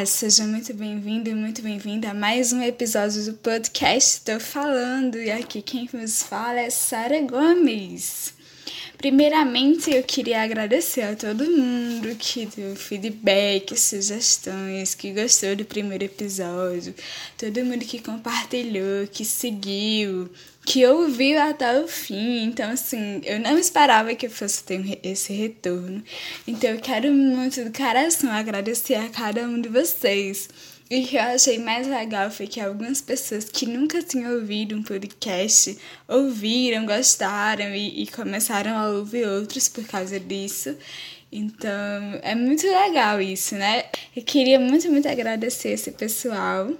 Olá, seja muito bem-vindo e muito bem-vinda a mais um episódio do podcast Estou Falando. E aqui quem nos fala é Sara Gomes. Primeiramente, eu queria agradecer a todo mundo que deu feedback, sugestões, que gostou do primeiro episódio, todo mundo que compartilhou, que seguiu, que ouviu até o fim. Então, assim, eu não esperava que eu fosse ter esse retorno. Então, eu quero muito do coração agradecer a cada um de vocês. E o que eu achei mais legal foi que algumas pessoas que nunca tinham ouvido um podcast ouviram, gostaram e, e começaram a ouvir outros por causa disso. Então, é muito legal isso, né? Eu queria muito, muito agradecer esse pessoal.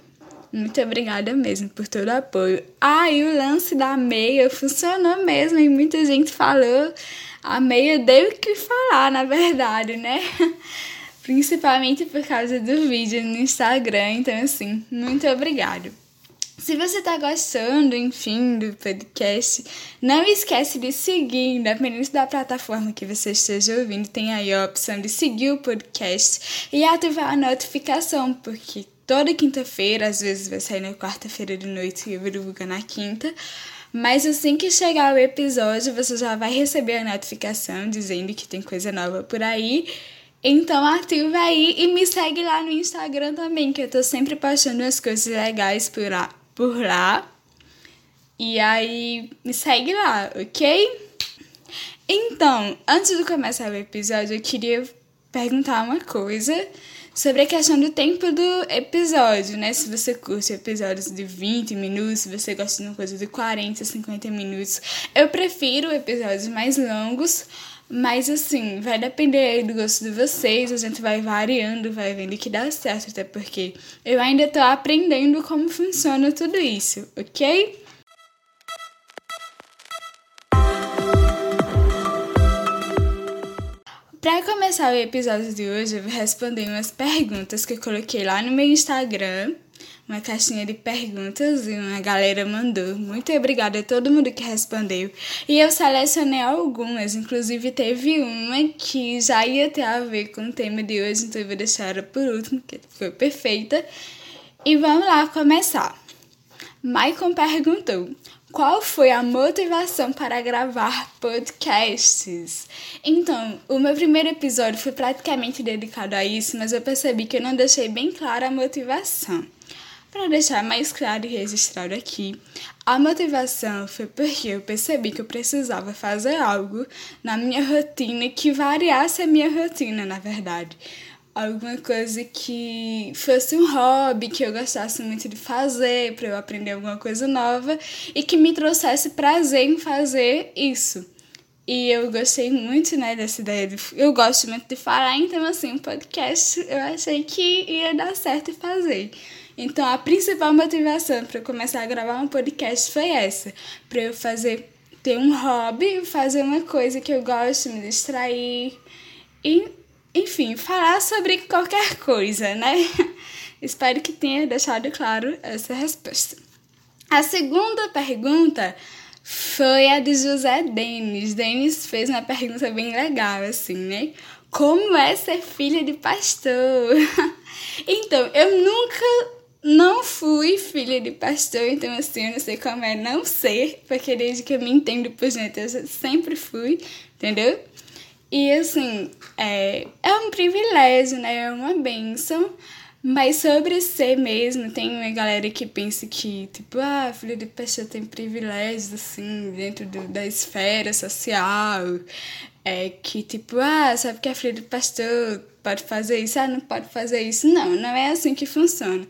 Muito obrigada mesmo por todo o apoio. Ah, e o lance da meia funcionou mesmo e muita gente falou. A meia deu o que falar, na verdade, né? principalmente por causa do vídeo no Instagram. Então, assim, muito obrigado. Se você está gostando, enfim, do podcast, não esquece de seguir, independente da plataforma que você esteja ouvindo, tem aí a opção de seguir o podcast e ativar a notificação, porque toda quinta-feira, às vezes vai sair na quarta-feira de noite e eu divulgo na quinta. Mas assim que chegar o episódio, você já vai receber a notificação dizendo que tem coisa nova por aí. Então ativa aí e me segue lá no Instagram também, que eu tô sempre postando as coisas legais por lá. Por lá. E aí me segue lá, ok? Então, antes de começar o episódio, eu queria perguntar uma coisa sobre a questão do tempo do episódio, né? Se você curte episódios de 20 minutos, se você gosta de uma coisa de 40, 50 minutos. Eu prefiro episódios mais longos, mas assim, vai depender do gosto de vocês, a gente vai variando, vai vendo que dá certo, até porque eu ainda tô aprendendo como funciona tudo isso, ok? Começar o episódio de hoje, eu vou responder umas perguntas que eu coloquei lá no meu Instagram uma caixinha de perguntas e uma galera mandou. Muito obrigada a todo mundo que respondeu. E eu selecionei algumas, inclusive teve uma que já ia ter a ver com o tema de hoje, então eu vou deixar ela por último, que foi perfeita. E vamos lá começar. Maicon perguntou: qual foi a motivação para gravar podcasts? Então, o meu primeiro episódio foi praticamente dedicado a isso, mas eu percebi que eu não deixei bem clara a motivação. Para deixar mais claro e registrado aqui, a motivação foi porque eu percebi que eu precisava fazer algo na minha rotina que variasse a minha rotina, na verdade. Alguma coisa que fosse um hobby que eu gostasse muito de fazer, para eu aprender alguma coisa nova e que me trouxesse prazer em fazer isso. E eu gostei muito, né, dessa ideia. De, eu gosto muito de falar, então, assim, um podcast eu achei que ia dar certo fazer. Então, a principal motivação para eu começar a gravar um podcast foi essa: para eu fazer, ter um hobby, fazer uma coisa que eu gosto, me distrair e, enfim, falar sobre qualquer coisa, né? Espero que tenha deixado claro essa resposta. A segunda pergunta foi a de José Denis. Denis fez uma pergunta bem legal, assim, né? Como é ser filha de pastor? então, eu nunca não fui filha de pastor, então assim, eu não sei como é não ser, porque desde que eu me entendo por gente, eu sempre fui, entendeu? E assim, é, é um privilégio, né? É uma benção. Mas sobre ser mesmo, tem uma galera que pensa que, tipo, ah, filha de pastor tem privilégios, assim, dentro do, da esfera social. É que, tipo, ah, sabe que a filha de pastor pode fazer isso? Ah, não pode fazer isso. Não, não é assim que funciona.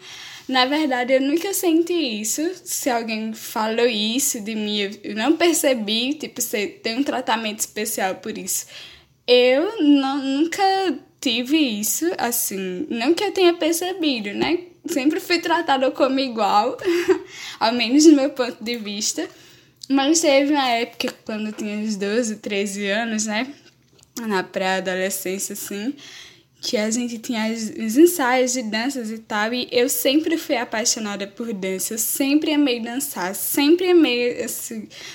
Na verdade, eu nunca senti isso. Se alguém falou isso de mim, eu não percebi, tipo, você tem um tratamento especial por isso. Eu não, nunca tive isso, assim, não que eu tenha percebido, né? Sempre fui tratada como igual, ao menos do meu ponto de vista. Mas teve uma época, quando eu tinha uns 12, 13 anos, né? Na pré-adolescência, assim, que a gente tinha os ensaios de danças e tal, e eu sempre fui apaixonada por dança, eu sempre amei dançar, sempre amei,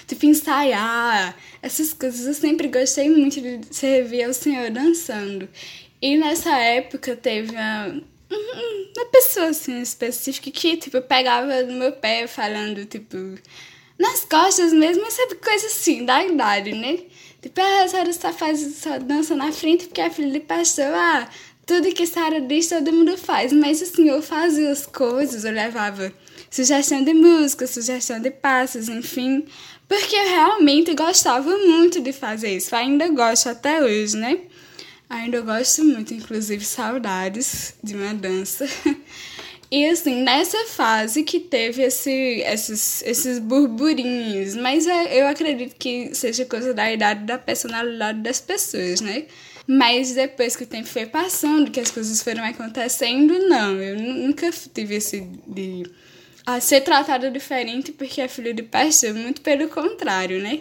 tipo, ensaiar, essas coisas, eu sempre gostei muito de servir ao Senhor dançando. E nessa época teve uma, uma pessoa assim específica que, tipo, pegava no meu pé falando, tipo, nas costas mesmo, sabe coisa assim, da idade, né? Tipo, ah, a Sara só faz só dança na frente porque é filha de pastor. Ah, tudo que Sara diz todo mundo faz. Mas assim, eu fazia as coisas, eu levava sugestão de música, sugestão de passos, enfim. Porque eu realmente gostava muito de fazer isso. Ainda gosto até hoje, né? Ainda gosto muito, inclusive saudades de uma dança. E assim, nessa fase que teve esse, esses, esses burburinhos, mas é, eu acredito que seja coisa da idade da personalidade das pessoas, né? Mas depois que o tempo foi passando, que as coisas foram acontecendo, não, eu nunca tive esse de a ser tratada diferente porque é filho de pastor, muito pelo contrário, né?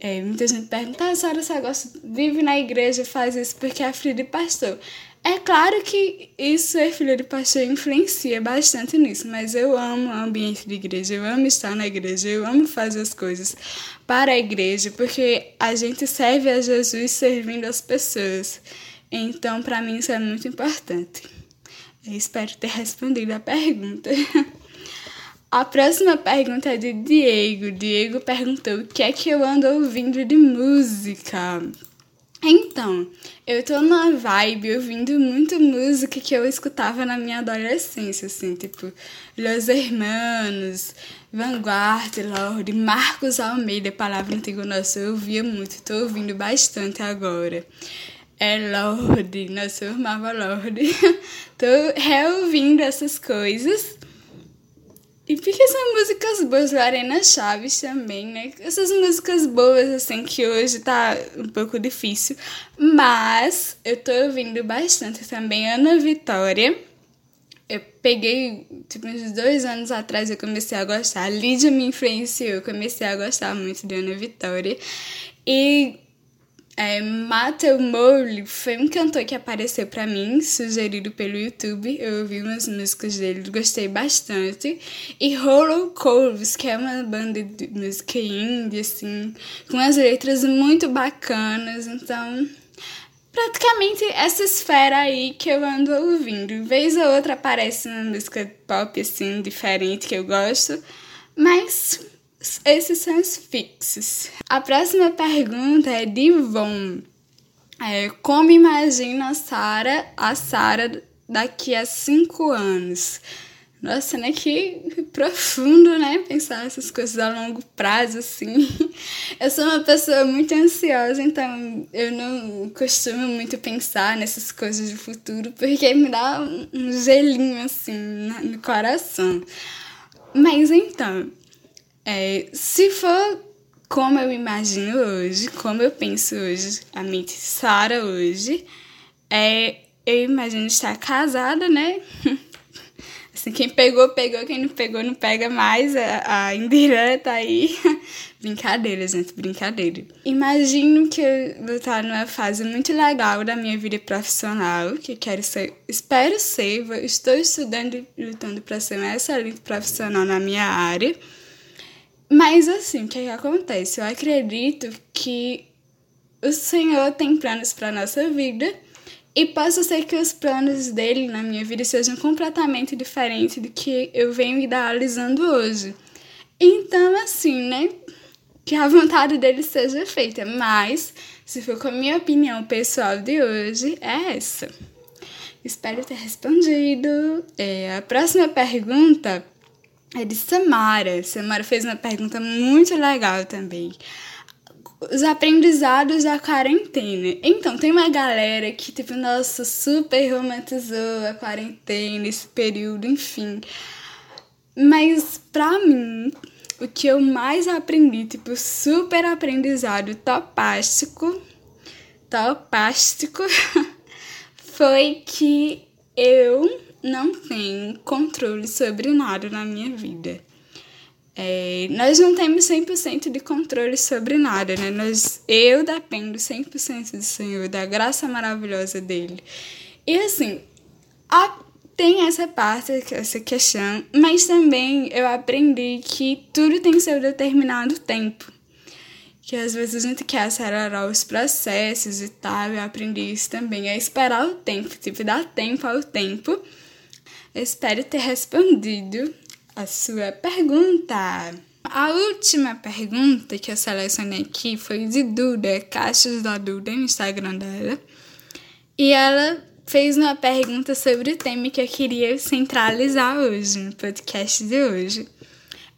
É, muita gente pergunta, ah, a senhora só gosta, vive na igreja, faz isso porque é filho de pastor. É claro que isso ser filho de pastor influencia bastante nisso, mas eu amo o ambiente de igreja, eu amo estar na igreja, eu amo fazer as coisas para a igreja, porque a gente serve a Jesus servindo as pessoas. Então, para mim, isso é muito importante. Eu espero ter respondido a pergunta. A próxima pergunta é de Diego. Diego perguntou o que é que eu ando ouvindo de música. Então, eu tô numa vibe ouvindo muito música que eu escutava na minha adolescência, assim, tipo Los Hermanos, Vanguard, Lorde, Marcos Almeida, palavra antiga nossa, eu ouvia muito, tô ouvindo bastante agora. É Lorde, nossa, eu amava Lorde. tô reouvindo essas coisas. E porque são músicas boas, Lorena Chaves também, né? Essas músicas boas, assim, que hoje tá um pouco difícil. Mas eu tô ouvindo bastante também Ana Vitória. Eu peguei, tipo, uns dois anos atrás eu comecei a gostar. A Lídia me influenciou, eu comecei a gostar muito de Ana Vitória. E é, Matthew Mowley foi um cantor que apareceu para mim, sugerido pelo YouTube. Eu ouvi umas músicas dele, gostei bastante. E Hollow Coves, que é uma banda de música indie, assim, com as letras muito bacanas. Então, praticamente essa esfera aí que eu ando ouvindo. Vez ou outra aparece uma música pop, assim, diferente que eu gosto. Mas esses são os fixos. A próxima pergunta é de Von. É, como imagina a Sara, a Sara daqui a cinco anos? Nossa, né? Que profundo, né? Pensar essas coisas a longo prazo, assim. Eu sou uma pessoa muito ansiosa, então eu não costumo muito pensar nessas coisas do futuro, porque me dá um gelinho, assim, no coração. Mas então, é, se for como eu imagino hoje, como eu penso hoje, a mente Sara hoje, é, eu imagino estar casada, né? Assim, quem pegou, pegou, quem não pegou, não pega mais. A, a indireta tá aí. brincadeira, gente, brincadeira. Imagino que eu vou estar numa fase muito legal da minha vida profissional, que quero ser, espero ser, estou estudando e lutando para ser uma excelente profissional na minha área. Mas assim, o que, é que acontece? Eu acredito que o Senhor tem planos para nossa vida e posso ser que os planos dele na minha vida sejam completamente diferentes do que eu venho idealizando hoje. Então, assim, né? Que a vontade dele seja feita. Mas, se for com a minha opinião pessoal de hoje, é essa. Espero ter respondido. É, a próxima pergunta é de Samara. Samara fez uma pergunta muito legal também. Os aprendizados da quarentena. Então, tem uma galera que, tipo, nossa, super romantizou a quarentena, esse período, enfim. Mas, pra mim, o que eu mais aprendi, tipo, super aprendizado topástico, topástico, foi que eu não tenho controle sobre nada na minha vida. É, nós não temos 100% de controle sobre nada, né? Nós, eu dependo 100% do Senhor, da graça maravilhosa dele. E assim, a, tem essa parte, essa questão, mas também eu aprendi que tudo tem seu determinado tempo. Que às vezes a gente quer acelerar os processos e tal, eu aprendi isso também, é esperar o tempo, tipo, dar tempo ao tempo espero ter respondido a sua pergunta. A última pergunta que eu selecionei aqui foi de Duda, Caixas da Duda, no Instagram dela. E ela fez uma pergunta sobre o tema que eu queria centralizar hoje, no podcast de hoje.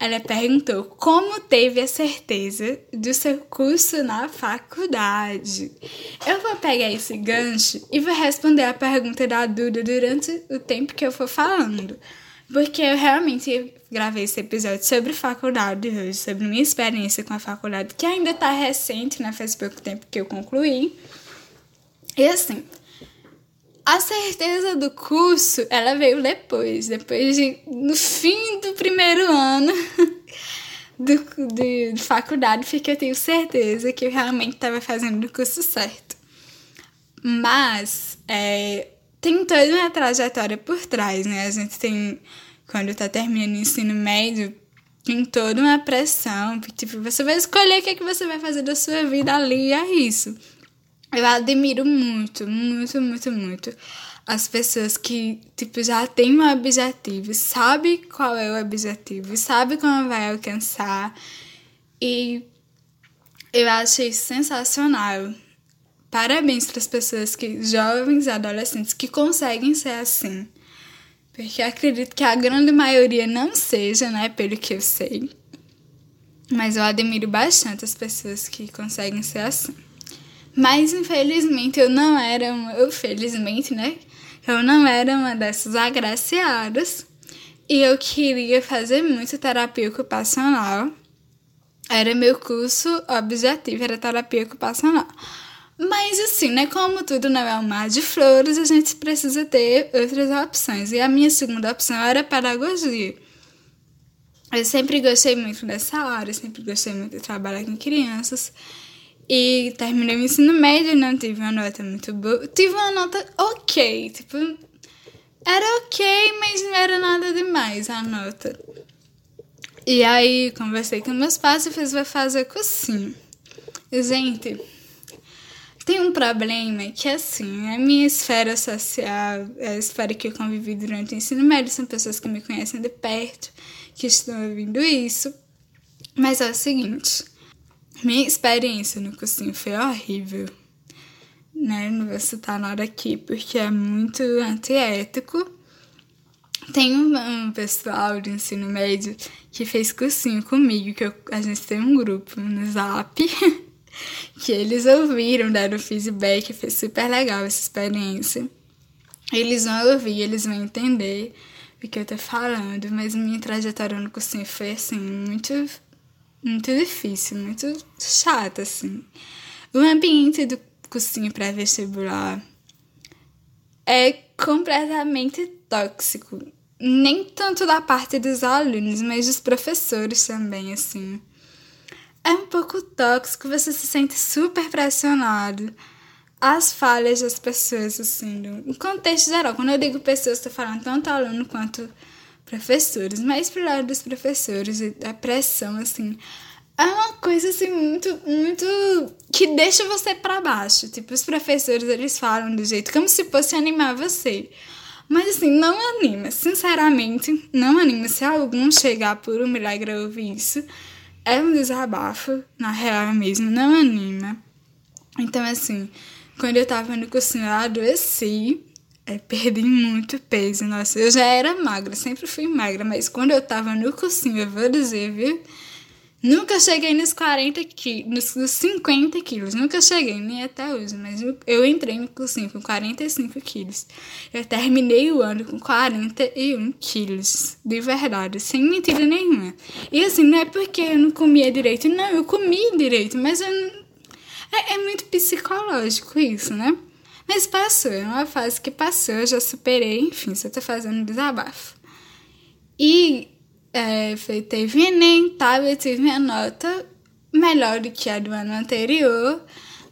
Ela perguntou como teve a certeza do seu curso na faculdade. Eu vou pegar esse gancho e vou responder a pergunta da Duda durante o tempo que eu for falando. Porque eu realmente gravei esse episódio sobre faculdade hoje, sobre minha experiência com a faculdade, que ainda tá recente, né? Faz pouco tempo que eu concluí. E assim, a certeza do curso, ela veio depois, depois de, no fim do primeiro ano do, de, de faculdade, porque eu tenho certeza que eu realmente estava fazendo o curso certo. Mas, é, tem toda uma trajetória por trás, né? A gente tem, quando tá terminando o ensino médio, tem toda uma pressão, tipo, você vai escolher o que, é que você vai fazer da sua vida ali, é isso. Eu admiro muito, muito, muito, muito as pessoas que, tipo, já têm um objetivo, sabe qual é o objetivo, sabe como vai alcançar. E eu acho isso sensacional. Parabéns para as pessoas que, jovens adolescentes, que conseguem ser assim. Porque acredito que a grande maioria não seja, né? Pelo que eu sei. Mas eu admiro bastante as pessoas que conseguem ser assim. Mas infelizmente eu não era uma, eu felizmente, né? Eu não era uma dessas agraciadas. E eu queria fazer muito terapia ocupacional. Era meu curso objetivo, era terapia ocupacional. Mas assim, né? Como tudo não é um mar de flores, a gente precisa ter outras opções. E a minha segunda opção era pedagogia. Eu sempre gostei muito dessa área, sempre gostei muito de trabalhar com crianças. E terminei o ensino médio, não tive uma nota muito boa. Tive uma nota ok, tipo, era ok, mas não era nada demais a nota. E aí conversei com meus pais e fiz vai fazer cursinho. Gente, tem um problema que assim, a minha esfera social, a esfera que eu convivi durante o ensino médio, são pessoas que me conhecem de perto, que estão ouvindo isso. Mas é o seguinte, minha experiência no cursinho foi horrível. Né? Não vou citar nada aqui porque é muito antiético. Tem um, pessoal do ensino médio que fez cursinho comigo, que eu, a gente tem um grupo no Zap, que eles ouviram, deram feedback, foi super legal essa experiência. Eles vão ouvir, eles vão entender o que eu tô falando, mas minha trajetória no cursinho foi assim, muito muito difícil, muito chato, assim. O ambiente do cursinho pré-vestibular é completamente tóxico. Nem tanto da parte dos alunos, mas dos professores também, assim. É um pouco tóxico, você se sente super pressionado. As falhas das pessoas, assim, no contexto geral. Quando eu digo pessoas, estou falando tanto aluno quanto professores, mas pro lado dos professores e da pressão, assim, é uma coisa assim muito, muito que deixa você para baixo. Tipo, os professores eles falam do jeito como se fosse animar você. Mas assim, não anima, sinceramente, não anima. Se algum chegar por um milagre ouvir isso, é um desabafo, na real mesmo, não anima. Então, assim, quando eu tava no cursinho, eu adoeci é, perdi muito peso. Nossa, eu já era magra, sempre fui magra, mas quando eu tava no cursinho, eu vou dizer, viu? Nunca cheguei nos 40 quilos, nos 50 quilos. Nunca cheguei, nem até hoje. Mas eu entrei no cursinho com 45 quilos. Eu terminei o ano com 41 quilos. De verdade, sem mentira nenhuma. E assim, não é porque eu não comia direito. Não, eu comia direito, mas eu, é, é muito psicológico isso, né? Mas passou, é uma fase que passou, eu já superei, enfim, só tô fazendo desabafo. E é, foi, teve Enem, eu tive minha nota melhor do que a do ano anterior,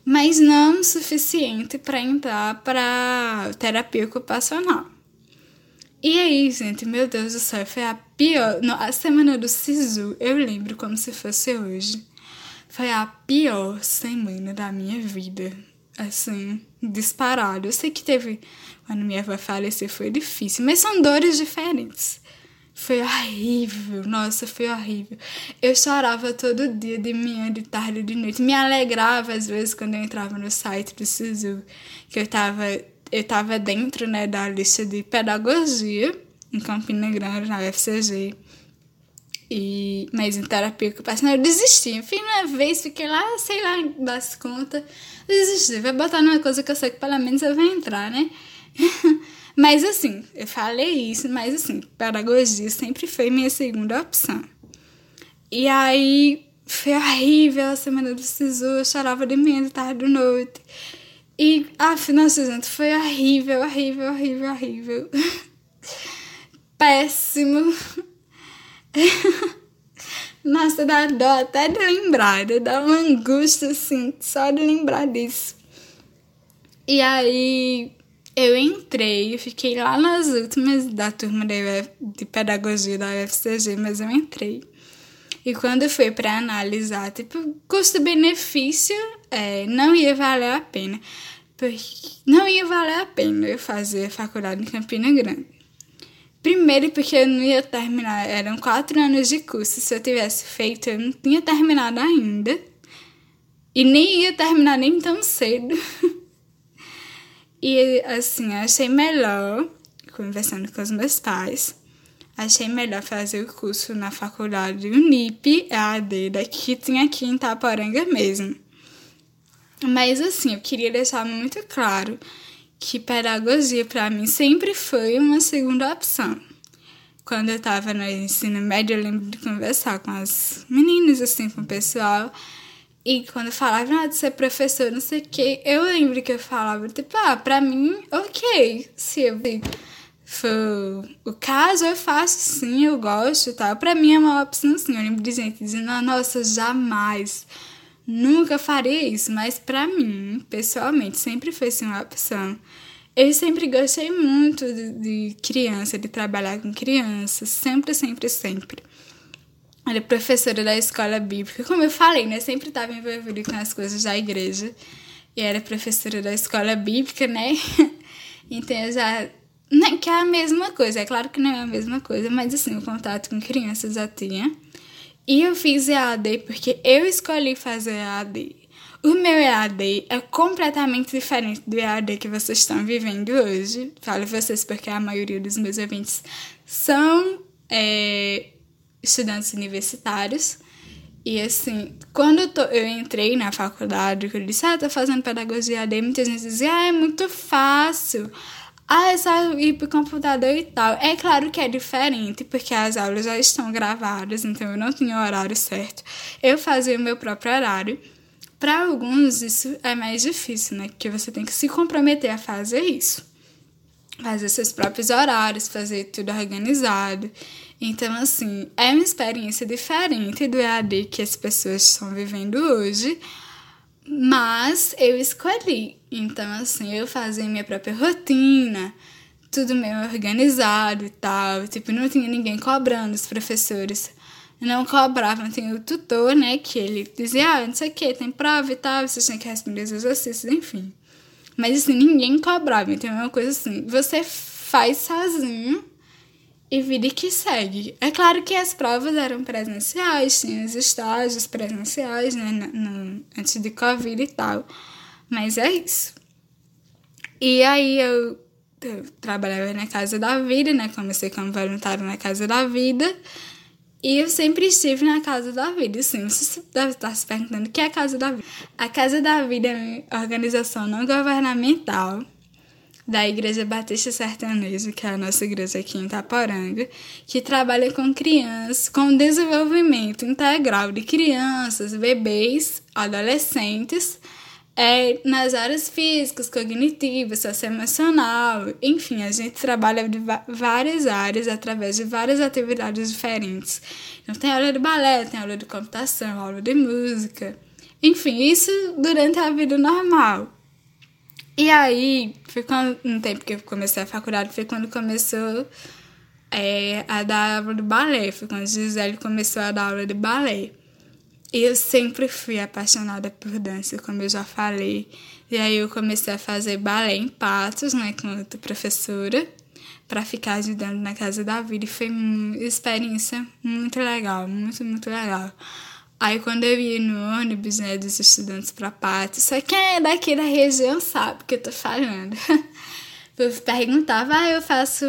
mas não suficiente para entrar para terapia ocupacional. E aí, gente, meu Deus do céu, foi a pior. No, a semana do SISU, eu lembro como se fosse hoje. Foi a pior semana da minha vida assim, disparado. Eu sei que teve. Quando minha avó faleceu foi difícil, mas são dores diferentes. Foi horrível, nossa, foi horrível. Eu chorava todo dia, de manhã, de tarde, de noite. Me alegrava às vezes quando eu entrava no site do SISU, que eu tava, eu tava dentro, né, da lista de pedagogia em Campina Grande, na UFCG. E, mas em terapia ocupacional eu desisti. Enfim, uma vez fiquei lá, sei lá, das contas, desisti. Vai botar numa coisa que eu sei que pelo menos eu vou entrar, né? Mas assim, eu falei isso, mas assim, pedagogia sempre foi minha segunda opção. E aí foi horrível a semana do SISU, eu chorava de manhã, de tarde, de noite. E, ah, nossa, gente, foi horrível, horrível, horrível, horrível. Péssimo. Nossa, dá dó até de lembrar, dá uma angústia, assim, só de lembrar disso. E aí, eu entrei, eu fiquei lá nas últimas da turma de, de pedagogia da UFCG, mas eu entrei. E quando foi para analisar, tipo, custo-benefício, é, não ia valer a pena. Porque não ia valer a pena eu fazer faculdade em Campina Grande. Primeiro porque eu não ia terminar, eram quatro anos de curso. Se eu tivesse feito, eu não tinha terminado ainda. E nem ia terminar nem tão cedo. E assim, achei melhor, conversando com os meus pais, achei melhor fazer o curso na faculdade Unip EAD, daqui que tinha aqui em Itaporanga mesmo. Mas assim, eu queria deixar muito claro que pedagogia para mim sempre foi uma segunda opção. Quando eu estava no ensino médio, eu lembro de conversar com as meninas, assim, com o pessoal, e quando falava ah, de ser professor, não sei o que, eu lembro que eu falava, tipo, ah, pra mim, ok. Se eu for o caso, eu faço sim, eu gosto e tal. Pra mim é uma opção sim. Eu lembro de gente dizendo, ah, nossa, jamais. Nunca faria isso, mas pra mim, pessoalmente, sempre foi sim uma opção. Eu sempre gostei muito de, de criança, de trabalhar com crianças, sempre, sempre, sempre era professora da escola bíblica. Como eu falei, né? Sempre estava envolvida com as coisas da igreja. E era professora da escola bíblica, né? então eu já. Não, né, que é a mesma coisa, é claro que não é a mesma coisa, mas assim, o contato com crianças já tinha. E eu fiz EAD porque eu escolhi fazer EAD. O meu EAD é completamente diferente do EAD que vocês estão vivendo hoje. Falo vocês porque a maioria dos meus ouvintes são é, estudantes universitários. E assim, quando eu, tô, eu entrei na faculdade, eu disse, ah, tô fazendo pedagogia AD, muita gente dizia, ah, é muito fácil. Ah, é só ir pro computador e tal. É claro que é diferente, porque as aulas já estão gravadas, então eu não tinha o horário certo. Eu fazia o meu próprio horário. Para alguns, isso é mais difícil, né? Porque você tem que se comprometer a fazer isso. Fazer seus próprios horários, fazer tudo organizado. Então, assim, é uma experiência diferente do EAD que as pessoas estão vivendo hoje, mas eu escolhi. Então, assim, eu fazia minha própria rotina, tudo meio organizado e tal. Tipo, não tinha ninguém cobrando, os professores não cobravam. Tinha o tutor, né, que ele dizia, ah, não sei o que, tem prova e tal, vocês têm que responder os exercícios, enfim. Mas, assim, ninguém cobrava. Então, é uma coisa assim, você faz sozinho e vida que segue. É claro que as provas eram presenciais, tinha os estágios presenciais, né, no, antes de Covid e tal. Mas é isso. E aí eu, eu trabalhava na Casa da Vida, né? Comecei como voluntário na Casa da Vida. E eu sempre estive na Casa da Vida. Sim, você deve estar se perguntando o que é a Casa da Vida. A Casa da Vida é uma organização não governamental da Igreja Batista Sertaneja, que é a nossa igreja aqui em Itaporanga, que trabalha com crianças, com desenvolvimento integral de crianças, bebês, adolescentes, é, nas áreas físicas, cognitivas, socioemocional, enfim, a gente trabalha de várias áreas através de várias atividades diferentes. Então tem aula de balé, tem aula de computação, aula de música, enfim, isso durante a vida normal. E aí, foi quando, no tempo que eu comecei a faculdade, foi quando começou é, a dar aula de balé. Foi quando a Gisele começou a dar aula de balé. Eu sempre fui apaixonada por dança, como eu já falei. E aí eu comecei a fazer balé em Patos, né, com outra professora, para ficar ajudando na casa da vida. E foi uma experiência muito legal, muito, muito legal. Aí quando eu ia no ônibus, né, dos estudantes para Patos, só quem é daqui da região sabe o que eu tô falando. eu perguntava, ah, eu faço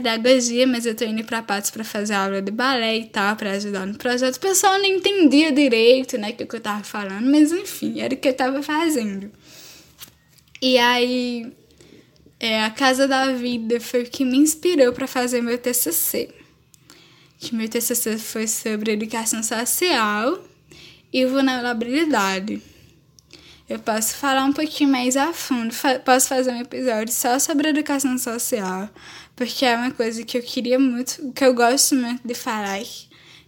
pedagogia, mas eu tô indo pra Patos pra fazer aula de balé e tal, pra ajudar no projeto. O pessoal não entendia direito, né, o que eu tava falando, mas enfim, era o que eu tava fazendo. E aí, é, a Casa da Vida foi o que me inspirou para fazer meu TCC. Que meu TCC foi sobre educação social e vulnerabilidade. Eu posso falar um pouquinho mais a fundo, posso fazer um episódio só sobre educação social, porque é uma coisa que eu queria muito, que eu gosto muito de falar,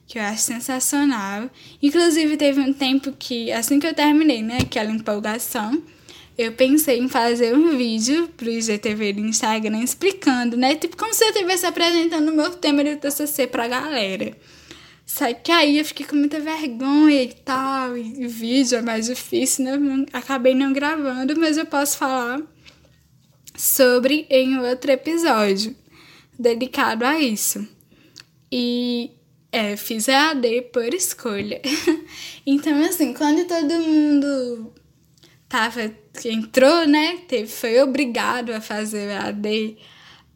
que eu acho sensacional. Inclusive, teve um tempo que, assim que eu terminei, né, aquela empolgação, eu pensei em fazer um vídeo pro IGTV do Instagram explicando, né, tipo como se eu estivesse apresentando o meu tema de TCC pra galera. Só que aí eu fiquei com muita vergonha e tal, e vídeo é mais difícil, né? Acabei não gravando, mas eu posso falar sobre em outro episódio dedicado a isso. E é, fiz EAD por escolha. então, assim, quando todo mundo tava, entrou, né, teve, foi obrigado a fazer EAD,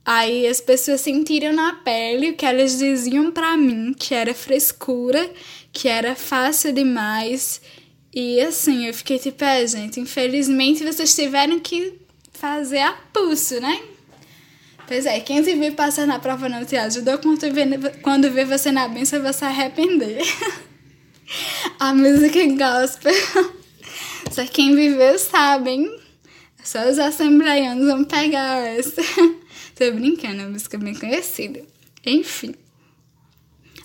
aí as pessoas sentiram na pele o que elas diziam para mim, que era frescura, que era fácil demais. E assim, eu fiquei tipo, é, gente, infelizmente vocês tiveram que fazer a pulso, né? Pois é, quem se viu passar na prova não te ajudou, quando vê, você na benção, vai se arrepender. a música gospel. Só quem viveu sabe, hein? Só os assembleianos vão pegar essa. Tô brincando, é uma música bem conhecida. Enfim.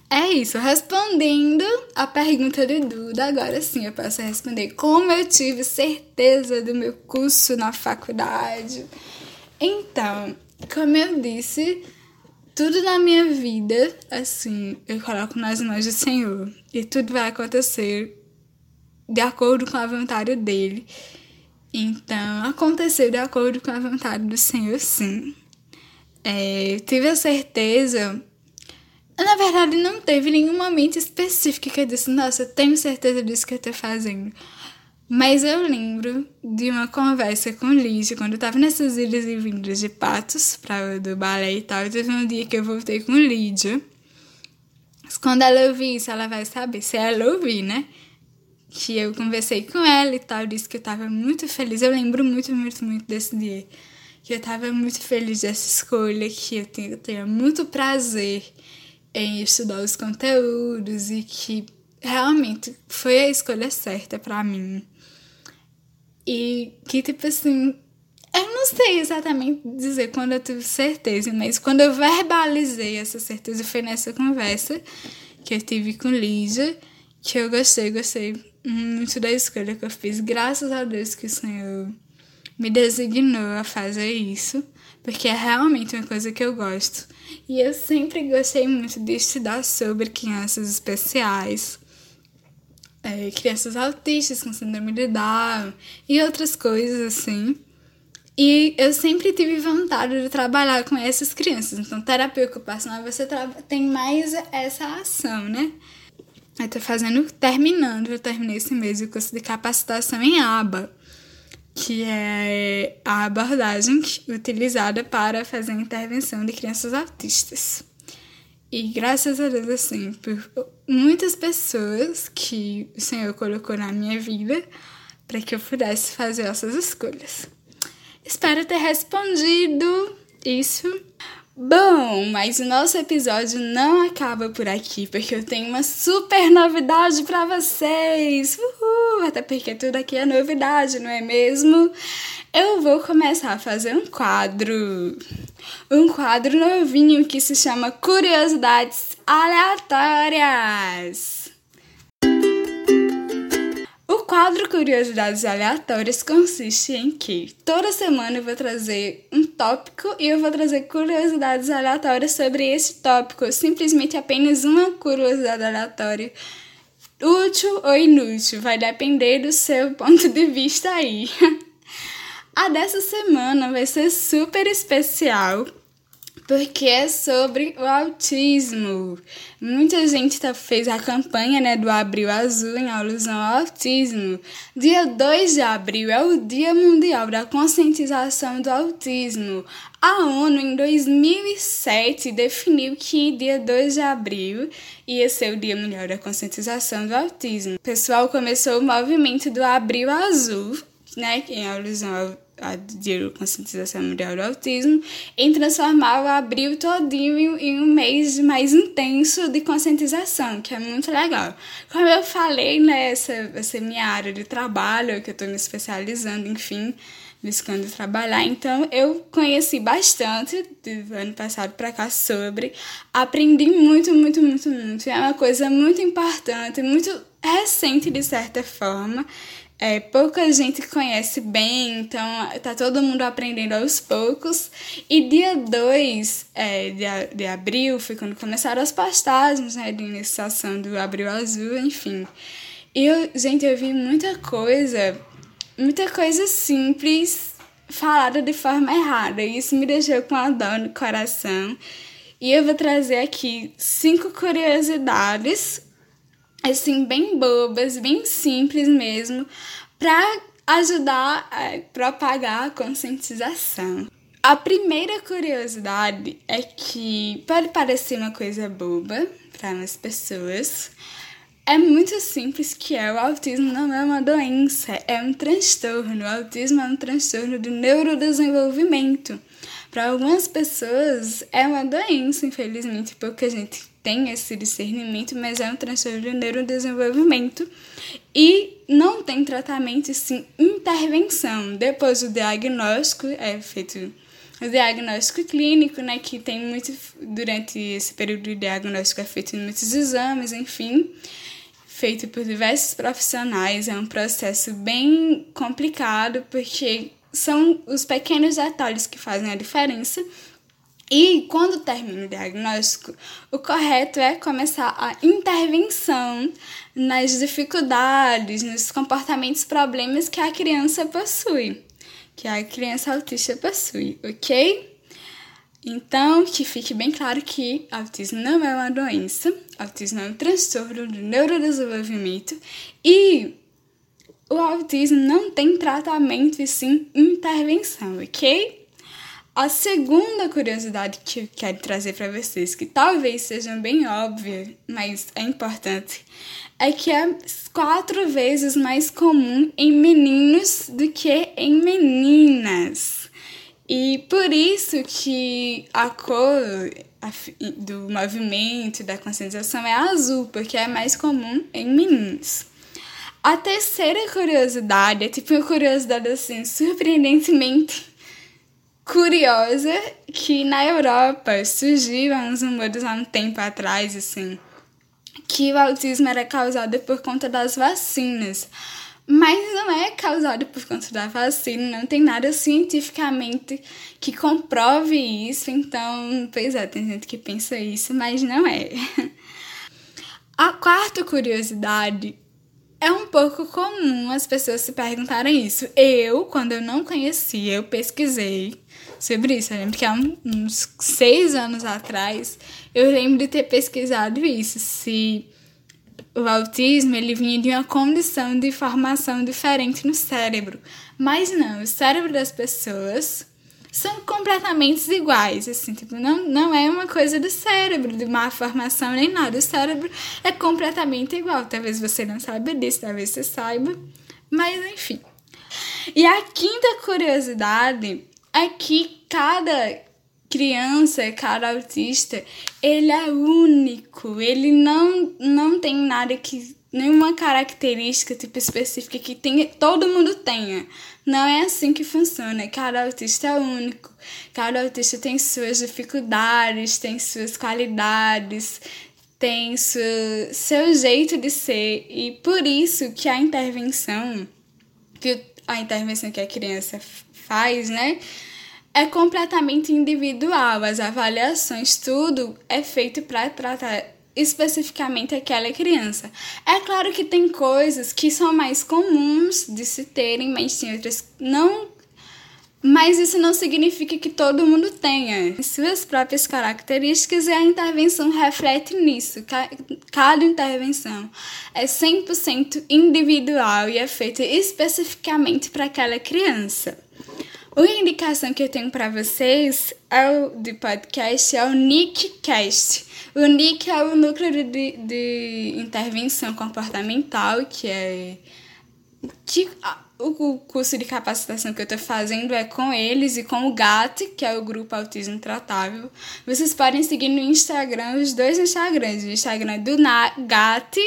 É isso, respondendo a pergunta do Duda, agora sim eu posso responder como eu tive certeza do meu curso na faculdade. Então, como eu disse, tudo na minha vida, assim, eu coloco nas mãos do Senhor. E tudo vai acontecer de acordo com a vontade dele. Então, aconteceu de acordo com a vontade do Senhor, sim. É, tive a certeza. Na verdade, não teve nenhum momento específico que eu disse, nossa, eu tenho certeza disso que eu tô fazendo. Mas eu lembro de uma conversa com Lígia, quando eu tava nessas idas e vindas de patos para do balé e tal. Teve um dia que eu voltei com Lídia. Mas quando ela ouvir isso, ela vai saber. Se ela ouvir, né? Que eu conversei com ela e tal, disse que eu tava muito feliz. Eu lembro muito, muito, muito desse dia. Que eu tava muito feliz dessa escolha, que eu tenho, eu tenho muito prazer em estudar os conteúdos e que realmente foi a escolha certa para mim. E que, tipo assim, eu não sei exatamente dizer quando eu tive certeza, mas quando eu verbalizei essa certeza foi nessa conversa que eu tive com Lígia, que eu gostei, gostei muito da escolha que eu fiz. Graças a Deus que o Senhor me designou a fazer isso, porque é realmente uma coisa que eu gosto. E eu sempre gostei muito de estudar sobre crianças especiais é, crianças autistas com síndrome de Down e outras coisas assim. E eu sempre tive vontade de trabalhar com essas crianças. Então, terapia ocupacional, você tem mais essa ação, né? Eu tô fazendo, terminando, eu terminei esse mês o curso de capacitação em ABA, que é a abordagem utilizada para fazer a intervenção de crianças autistas. E graças a Deus, assim, por muitas pessoas que o Senhor colocou na minha vida para que eu pudesse fazer essas escolhas. Espero ter respondido isso. Bom, mas o nosso episódio não acaba por aqui, porque eu tenho uma super novidade para vocês. Uhul! Até porque tudo aqui é novidade, não é mesmo? Eu vou começar a fazer um quadro um quadro novinho que se chama Curiosidades Aleatórias. O quadro Curiosidades Aleatórias consiste em que toda semana eu vou trazer um tópico e eu vou trazer curiosidades aleatórias sobre esse tópico, simplesmente apenas uma curiosidade aleatória útil ou inútil, vai depender do seu ponto de vista aí. A dessa semana vai ser super especial porque é sobre o autismo. Muita gente tá, fez a campanha né, do Abril Azul em alusão ao autismo. Dia 2 de abril é o Dia Mundial da Conscientização do Autismo. A ONU, em 2007, definiu que dia 2 de abril ia ser o Dia Mundial da Conscientização do Autismo. O pessoal começou o movimento do Abril Azul, né, em alusão ao a de conscientização mundial do autismo, em transformar o abril todinho em um mês mais intenso de conscientização, que é muito legal. Como eu falei, né, essa, essa é minha área de trabalho, que eu estou me especializando, enfim, buscando trabalhar. Então, eu conheci bastante do ano passado para cá sobre, aprendi muito, muito, muito, muito. É uma coisa muito importante, muito recente de certa forma é, pouca gente conhece bem, então tá todo mundo aprendendo aos poucos. E dia 2 é, de, de abril foi quando começaram as pastagens né, de iniciação do Abril Azul, enfim. E eu, gente, eu vi muita coisa, muita coisa simples falada de forma errada. E isso me deixou com a dor no coração. E eu vou trazer aqui cinco curiosidades assim, bem bobas, bem simples mesmo, para ajudar a propagar a conscientização. A primeira curiosidade é que pode parecer uma coisa boba para umas pessoas, é muito simples que é o autismo não é uma doença, é um transtorno. O autismo é um transtorno do neurodesenvolvimento. Para algumas pessoas é uma doença, infelizmente, pouca gente tem esse discernimento, mas é um transtorno de neurodesenvolvimento e não tem tratamento, sim intervenção. Depois do diagnóstico é feito o diagnóstico clínico, né, que tem muito durante esse período de diagnóstico é feito muitos exames, enfim, feito por diversos profissionais, é um processo bem complicado porque são os pequenos detalhes que fazem a diferença e quando termina o diagnóstico, o correto é começar a intervenção nas dificuldades, nos comportamentos, problemas que a criança possui, que a criança autista possui, ok? Então, que fique bem claro que autismo não é uma doença, autismo é um transtorno do neurodesenvolvimento e o autismo não tem tratamento e sim intervenção, ok? A segunda curiosidade que eu quero trazer para vocês, que talvez seja bem óbvia, mas é importante, é que é quatro vezes mais comum em meninos do que em meninas. E por isso que a cor do movimento da conscientização é azul, porque é mais comum em meninos. A terceira curiosidade é tipo uma curiosidade assim, surpreendentemente curiosa que na Europa surgiu uns rumores há um tempo atrás, assim, que o autismo era causado por conta das vacinas. Mas não é causado por conta da vacina, não tem nada cientificamente que comprove isso, então, pois é, tem gente que pensa isso, mas não é. A quarta curiosidade é um pouco comum as pessoas se perguntarem isso. Eu, quando eu não conhecia, eu pesquisei sobre isso. Eu lembro que há uns seis anos atrás eu lembro de ter pesquisado isso, se o autismo ele vinha de uma condição de formação diferente no cérebro. Mas não, o cérebro das pessoas são completamente iguais, assim, tipo, não, não é uma coisa do cérebro, de má formação nem nada. O cérebro é completamente igual. Talvez você não saiba disso, talvez você saiba, mas enfim. E a quinta curiosidade é que cada criança, cada autista, ele é único, ele não, não tem nada que nenhuma característica tipo específica que tenha, todo mundo tenha. Não é assim que funciona. Cada autista é único. Cada autista tem suas dificuldades, tem suas qualidades, tem seu, jeito de ser e por isso que a intervenção que a intervenção que a criança faz, né? É completamente individual. As avaliações, tudo é feito para tratar especificamente aquela criança. É claro que tem coisas que são mais comuns de se terem, mas tem outras não mas isso não significa que todo mundo tenha suas próprias características e a intervenção reflete nisso. Cada intervenção é 100% individual e é feita especificamente para aquela criança. Uma indicação que eu tenho para vocês é o de podcast é o NICCast. O NIC é o núcleo de, de intervenção comportamental, que é que o curso de capacitação que eu estou fazendo é com eles e com o GAT, que é o Grupo Autismo Tratável. Vocês podem seguir no Instagram, os dois Instagrams, o Instagram do GAT,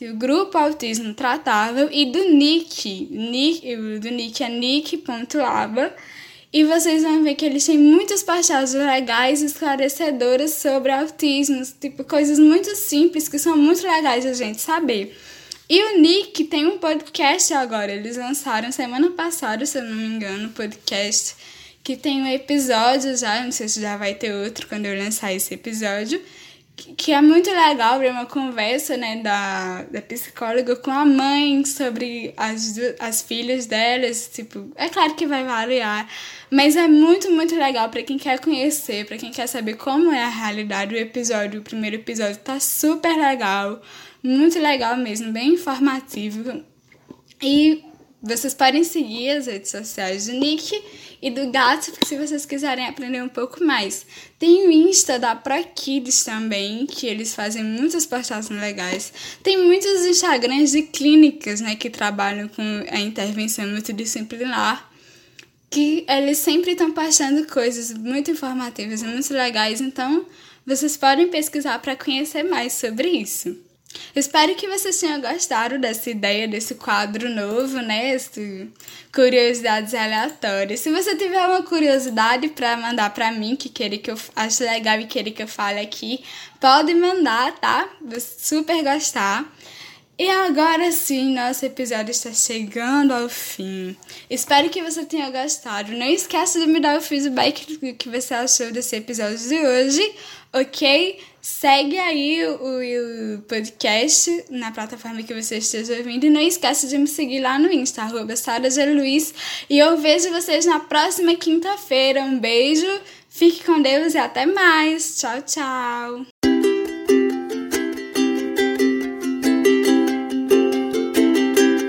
é o Grupo Autismo Tratável, e do Nick, Nick do Nick é nick.laba. E vocês vão ver que eles têm muitas postagens legais e esclarecedoras sobre autismo, tipo coisas muito simples que são muito legais a gente saber. E o Nick tem um podcast agora. Eles lançaram semana passada, se eu não me engano, um podcast que tem um episódio já. Não sei se já vai ter outro quando eu lançar esse episódio. Que, é muito legal ver uma conversa né, da, da psicóloga com a mãe sobre as, as filhas delas. Tipo, é claro que vai variar, mas é muito, muito legal para quem quer conhecer, para quem quer saber como é a realidade. O episódio, o primeiro episódio, tá super legal muito legal mesmo, bem informativo. E vocês podem seguir as redes sociais do Nick e do Gato se vocês quiserem aprender um pouco mais. Tem o Insta da ProKids também, que eles fazem muitas postagens legais. Tem muitos Instagrams de clínicas, né, que trabalham com a intervenção multidisciplinar, que eles sempre estão postando coisas muito informativas e muito legais, então vocês podem pesquisar para conhecer mais sobre isso. Espero que vocês tenham gostado dessa ideia, desse quadro novo, né? Esse curiosidades aleatórias. Se você tiver uma curiosidade para mandar para mim, que querer que eu acho legal e querer que eu fale aqui, pode mandar, tá? Vou super gostar. E agora sim, nosso episódio está chegando ao fim. Espero que você tenha gostado. Não esqueça de me dar o feedback do que você achou desse episódio de hoje, ok? Segue aí o, o, podcast na plataforma que você esteja ouvindo e não esqueça de me seguir lá no Insta, arroba Luiz. E eu vejo vocês na próxima quinta-feira. Um beijo, fique com Deus e até mais. Tchau, tchau.